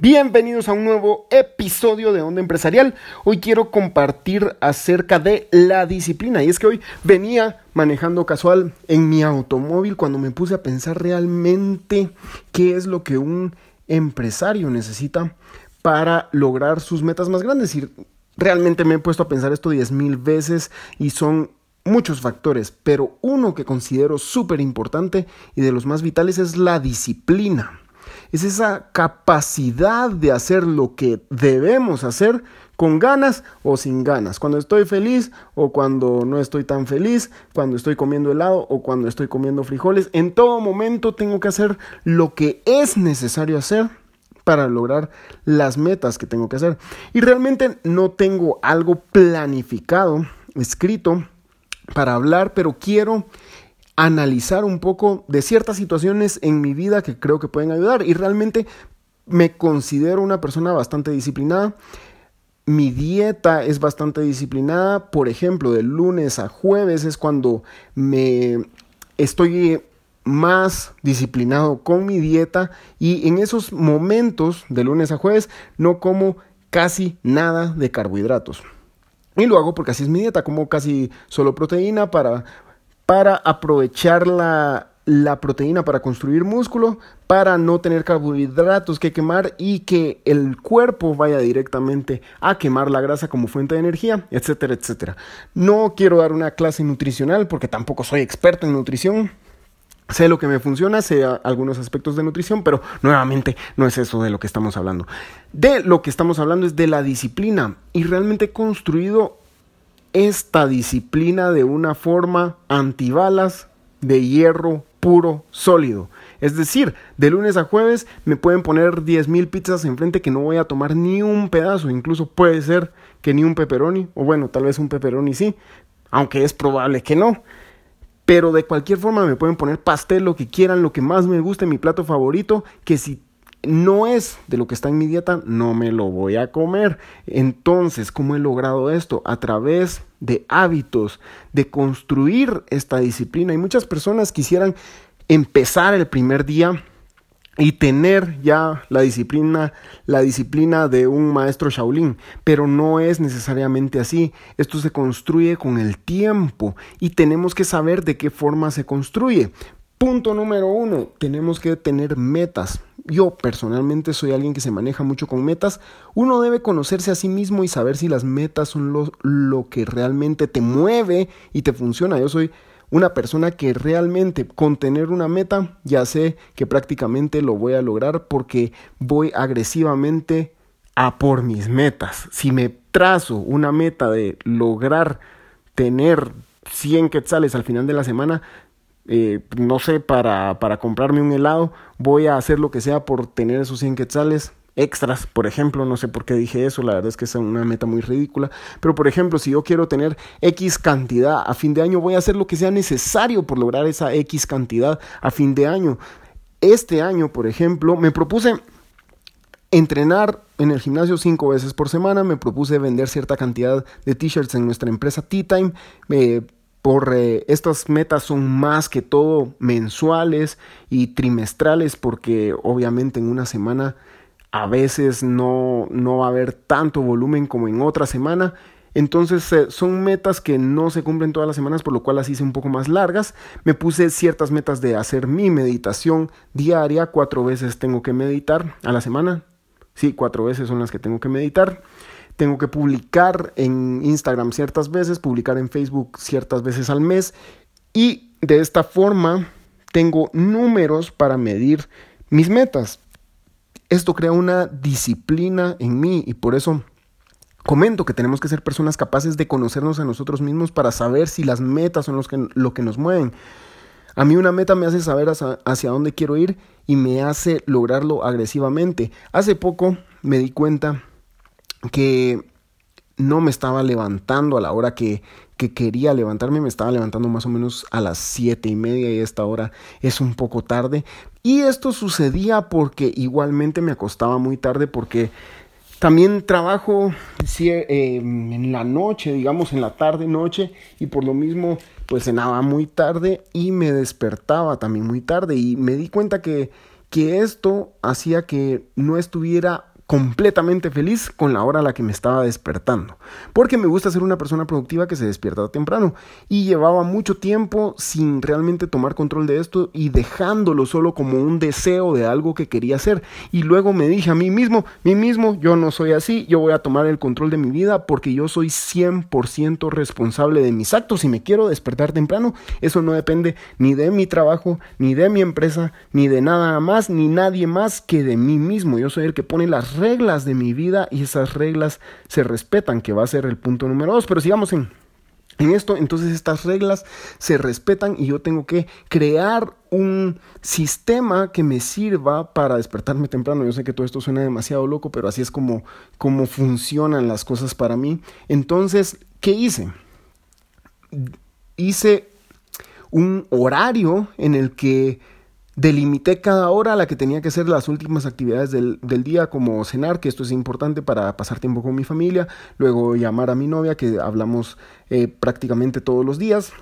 Bienvenidos a un nuevo episodio de Onda Empresarial. Hoy quiero compartir acerca de la disciplina. Y es que hoy venía manejando casual en mi automóvil cuando me puse a pensar realmente qué es lo que un empresario necesita para lograr sus metas más grandes. Y realmente me he puesto a pensar esto diez mil veces y son muchos factores, pero uno que considero súper importante y de los más vitales es la disciplina es esa capacidad de hacer lo que debemos hacer con ganas o sin ganas, cuando estoy feliz o cuando no estoy tan feliz, cuando estoy comiendo helado o cuando estoy comiendo frijoles, en todo momento tengo que hacer lo que es necesario hacer para lograr las metas que tengo que hacer. Y realmente no tengo algo planificado, escrito, para hablar, pero quiero analizar un poco de ciertas situaciones en mi vida que creo que pueden ayudar. Y realmente me considero una persona bastante disciplinada. Mi dieta es bastante disciplinada. Por ejemplo, de lunes a jueves es cuando me estoy más disciplinado con mi dieta y en esos momentos de lunes a jueves no como casi nada de carbohidratos. Y lo hago porque así es mi dieta, como casi solo proteína para para aprovechar la, proteína para construir músculo, para no tener carbohidratos que quemar y que el cuerpo vaya directamente a quemar la grasa como fuente de energía, etcétera, etcétera. No quiero dar una clase nutricional porque tampoco soy experto en nutrición. Sé lo que me funciona, sé algunos aspectos de nutrición, pero nuevamente no es eso de lo que estamos hablando. De lo que estamos hablando es de la disciplina y realmente he construido esta disciplina de una forma antibalas de hierro puro sólido. Es decir, de lunes a jueves me pueden poner 10.000 pizzas enfrente que no voy a tomar ni un pedazo. Incluso puede ser que ni un pepperoni, o bueno, tal vez un pepperoni sí, aunque es probable que no. Pero de cualquier forma me pueden poner pastel, lo que quieran, lo que más me guste, mi plato favorito, que si no es de lo que está en mi dieta, no me lo voy a comer. Entonces, ¿cómo he logrado esto? A través de hábitos, de construir esta disciplina. Y muchas personas quisieran empezar el primer día y tener ya la disciplina, la disciplina de un maestro Shaolin, pero no es necesariamente así. Esto se construye con el tiempo y tenemos que saber de qué forma se construye. Punto número uno, tenemos que tener metas. Yo personalmente soy alguien que se maneja mucho con metas. Uno debe conocerse a sí mismo y saber si las metas son lo, que realmente te mueve y te funciona. Yo soy una persona que realmente con tener una meta ya sé que prácticamente lo voy a lograr porque voy agresivamente a por mis metas. Si me trazo una meta de lograr tener 100 quetzales al final de la semana, eh, no sé, para, para comprarme un helado, voy a hacer lo que sea por tener esos 100 quetzales extras, por ejemplo, no sé por qué dije eso, la verdad es que es una meta muy ridícula, pero por ejemplo, si yo quiero tener X cantidad a fin de año, voy a hacer lo que sea necesario por lograr esa X cantidad a fin de año. Este año, por ejemplo, me propuse entrenar en el gimnasio cinco veces por semana, me propuse vender cierta cantidad de t-shirts en nuestra empresa Tea Time, me por eh, estas metas son más que todo mensuales y trimestrales porque obviamente en una semana a veces no, no va a haber tanto volumen como en otra semana. Entonces eh, son metas que no se cumplen todas las semanas, por lo cual las hice un poco más largas. Me puse ciertas metas de hacer mi meditación diaria. Cuatro veces tengo que meditar a la semana. Sí, cuatro veces son las que tengo que meditar tengo que publicar en Instagram ciertas veces, publicar en Facebook ciertas veces al mes y de esta forma tengo números para medir mis metas. Esto crea una disciplina en mí y por eso comento que tenemos que ser personas capaces de conocernos a nosotros mismos para saber si las metas son los que, lo que nos mueven. A mí una meta me hace saber hacia, hacia dónde quiero ir y me hace lograrlo agresivamente. Hace poco me di cuenta que no me estaba levantando a la hora que, que, quería levantarme, me estaba levantando más o menos a las siete y media y esta hora es un poco tarde. Y esto sucedía porque igualmente me acostaba muy tarde porque también trabajo eh, en la noche, digamos en la tarde noche y por lo mismo pues cenaba muy tarde y me despertaba también muy tarde y me di cuenta que que esto hacía que no estuviera completamente feliz con la hora a la que me estaba despertando, porque me gusta ser una persona productiva que se despierta temprano y llevaba mucho tiempo sin realmente tomar control de esto y dejándolo solo como un deseo de algo que quería hacer. Y luego me dije a mí mismo, mí mismo, yo no soy así, yo voy a tomar el control de mi vida porque yo soy 100% responsable de mis actos y me quiero despertar temprano, eso no depende ni de mi trabajo, ni de mi empresa, ni de nada más, ni nadie más que de mí mismo, yo soy el que pone las reglas de mi vida y esas reglas se respetan, que va a ser el punto número dos. Pero sigamos en, en esto, entonces estas reglas se respetan y yo tengo que crear un sistema que me sirva para despertarme temprano. Yo sé que todo esto suena demasiado loco, pero así es como, como funcionan las cosas para mí. Entonces, ¿qué hice? Hice un horario en el que Delimité cada hora a la que tenía que hacer las últimas actividades del, día, como cenar, que esto es importante para pasar tiempo con mi familia, luego llamar a mi novia, que hablamos eh, prácticamente todos los días,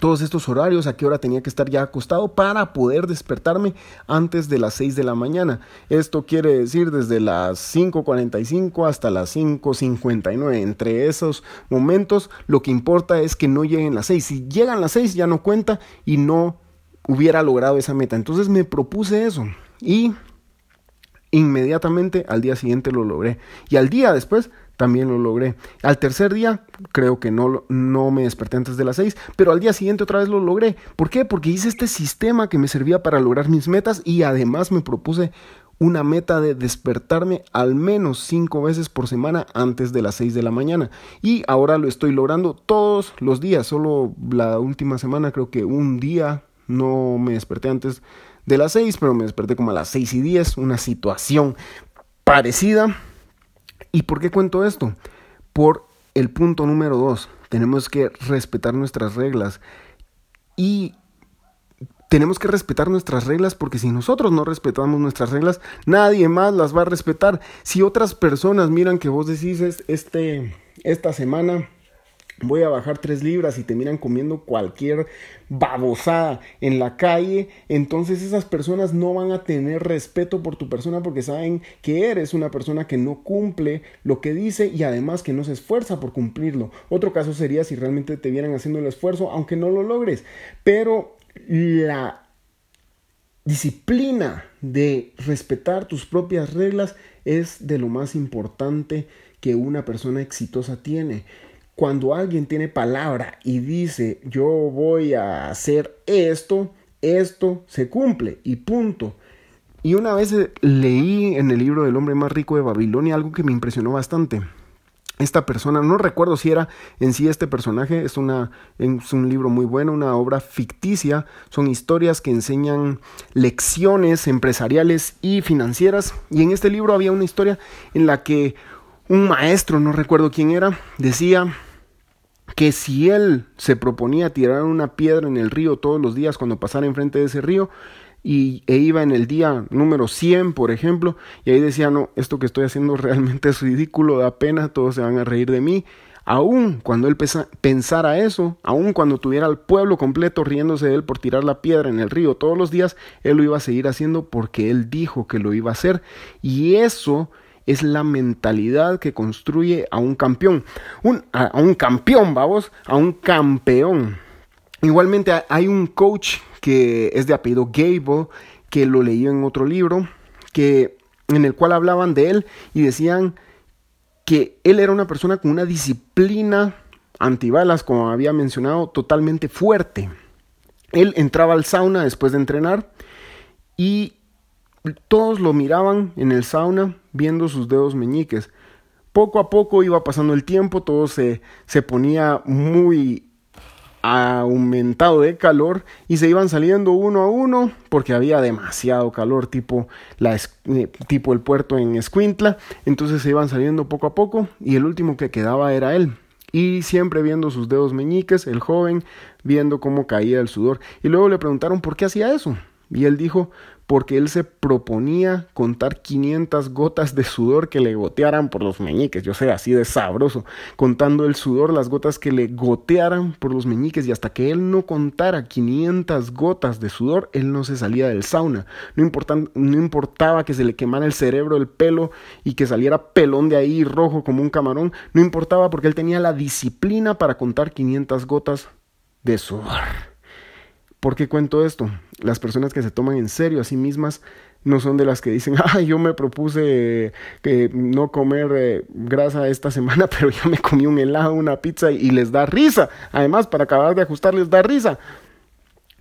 todos estos horarios, a qué hora tenía que estar ya acostado para poder despertarme antes de las 6 de la mañana. Esto quiere decir desde las 5.45 hasta las 5.59. Entre esos momentos lo que importa es que no lleguen las 6. Si llegan las 6 ya no cuenta y no hubiera logrado esa meta. Entonces me propuse eso y inmediatamente al día siguiente lo logré. Y al día después también lo logré. Al tercer día creo que no, no me desperté antes de las seis, pero al día siguiente otra vez lo logré. ¿Por qué? Porque hice este sistema que me servía para lograr mis metas y además me propuse una meta de despertarme al menos cinco veces por semana antes de las seis de la mañana. Y ahora lo estoy logrando todos los días. Solo la última semana creo que un día no me desperté antes de las 6, pero me desperté como a las 6 y 10, una situación parecida. ¿Y por qué cuento esto? Por el punto número 2. Tenemos que respetar nuestras reglas. Y tenemos que respetar nuestras reglas porque si nosotros no respetamos nuestras reglas, nadie más las va a respetar. Si otras personas miran que vos decís este, esta semana voy a bajar tres libras y te miran comiendo cualquier babosada en la calle, entonces esas personas no van a tener respeto por tu persona porque saben que eres una persona que no cumple lo que dice y además que no se esfuerza por cumplirlo. Otro caso sería si realmente te vieran haciendo el esfuerzo, aunque no lo logres, pero la disciplina de respetar tus propias reglas es de lo más importante que una persona exitosa tiene cuando alguien tiene palabra y dice yo voy a hacer esto, esto se cumple y punto. Y una vez leí en el libro del hombre más rico de Babilonia algo que me impresionó bastante. Esta persona, no recuerdo si era en sí este personaje, es, una, es un libro muy bueno, una obra ficticia, son historias que enseñan lecciones empresariales y financieras. Y en este libro había una historia en la que un maestro, no recuerdo quién era, decía que si él se proponía tirar una piedra en el río todos los días cuando pasara enfrente de ese río, y, e iba en el día número 100, por ejemplo, y ahí decía, no, esto que estoy haciendo realmente es ridículo, da pena, todos se van a reír de mí. Aún cuando él pensara eso, aún cuando tuviera al pueblo completo riéndose de él por tirar la piedra en el río todos los días, él lo iba a seguir haciendo porque él dijo que lo iba a hacer. Y eso es la mentalidad que construye a un campeón. Un, a, un campeón, vamos, a un campeón. Igualmente hay un coach que es de apellido Gable, que lo leí en otro libro, que, en el cual hablaban de él y decían que él era una persona con una disciplina antibalas, como había mencionado, totalmente fuerte. Él entraba al sauna después de entrenar y todos lo miraban en el sauna viendo sus dedos meñiques. Poco a poco iba pasando el tiempo, todo se, se ponía muy aumentado de calor y se iban saliendo uno a uno porque había demasiado calor tipo, la, eh, tipo el puerto en Escuintla. Entonces se iban saliendo poco a poco y el último que quedaba era él. Y siempre viendo sus dedos meñiques el joven viendo cómo caía el sudor. Y luego le preguntaron por qué hacía eso. Y él dijo porque él se proponía contar 500 gotas de sudor que le gotearan por los meñiques, yo sé, así de sabroso, contando el sudor, las gotas que le gotearan por los meñiques y hasta que él no contara 500 gotas de sudor, él no se salía del sauna. No, no importaba que se le quemara el cerebro, el pelo y que saliera pelón de ahí rojo como un camarón, no importaba porque él tenía la disciplina para contar 500 gotas de sudor. ¿Por qué cuento esto? Las personas que se toman en serio a sí mismas no son de las que dicen, ay, yo me propuse que no comer eh, grasa esta semana, pero yo me comí un helado, una pizza y les da risa. Además, para acabar de ajustar, les da risa.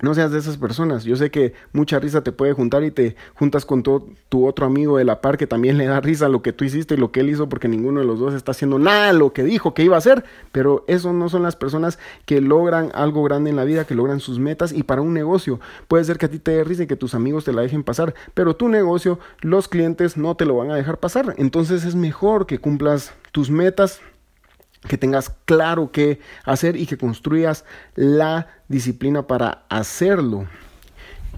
No seas de esas personas. Yo sé que mucha risa te puede juntar y te juntas con todo tu otro amigo de la par que también le da risa lo que tú hiciste y lo que él hizo porque ninguno de los dos está haciendo nada lo que dijo que iba a hacer. Pero eso no son las personas que logran algo grande en la vida, que logran sus metas y para un negocio. Puede ser que a ti te dé risa y que tus amigos te la dejen pasar, pero tu negocio, los clientes no te lo van a dejar pasar. Entonces es mejor que cumplas tus metas que tengas claro qué hacer y que construyas la disciplina para hacerlo.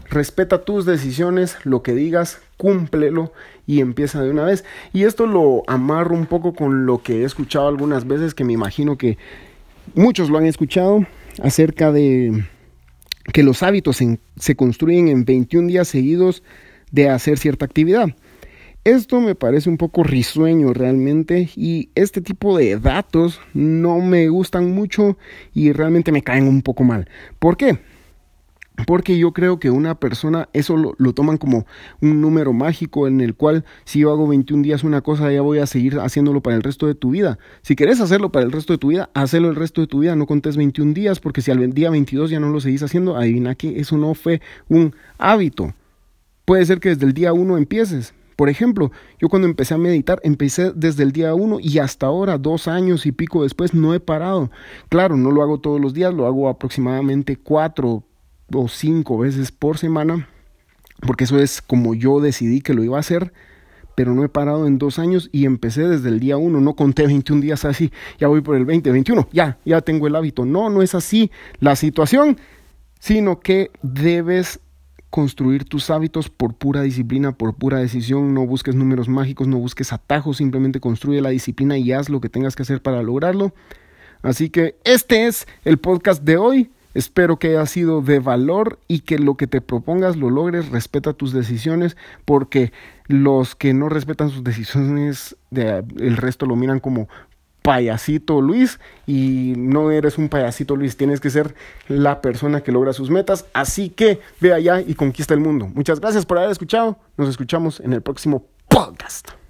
Respeta tus decisiones, lo que digas, cúmplelo y empieza de una vez. Y esto lo amarro un poco con lo que he escuchado algunas veces, que me imagino que muchos lo han escuchado, acerca de que los hábitos se construyen en 21 días seguidos de hacer cierta actividad. Esto me parece un poco risueño realmente y este tipo de datos no me gustan mucho y realmente me caen un poco mal. ¿Por qué? Porque yo creo que una persona, eso lo, toman como un número mágico en el cual si yo hago 21 días una cosa, ya voy a seguir haciéndolo para el resto de tu vida. Si quieres hacerlo para el resto de tu vida, hazlo el resto de tu vida, no contes 21 días, porque si al día 22 ya no lo seguís haciendo, adivina que eso no fue un hábito. Puede ser que desde el día 1 empieces, por ejemplo, yo cuando empecé a meditar, empecé desde el día uno y hasta ahora, dos años y pico después, no he parado. Claro, no lo hago todos los días, lo hago aproximadamente cuatro o cinco veces por semana, porque eso es como yo decidí que lo iba a hacer, pero no he parado en dos años y empecé desde el día uno, no conté 21 días así, ya voy por el 20, 21, ya, ya tengo el hábito. No, no es así la situación, sino que debes construir tus hábitos por pura disciplina, por pura decisión. No busques números mágicos, no busques atajos, simplemente construye la disciplina y haz lo que tengas que hacer para lograrlo. Así que este es el podcast de hoy. Espero que haya sido de valor y que lo que te propongas lo logres. Respeta tus decisiones porque los que no respetan sus decisiones, el resto lo miran como payasito Luis y no eres un payasito Luis, tienes que ser la persona que logra sus metas, así que ve allá y conquista el mundo. Muchas gracias por haber escuchado, nos escuchamos en el próximo podcast.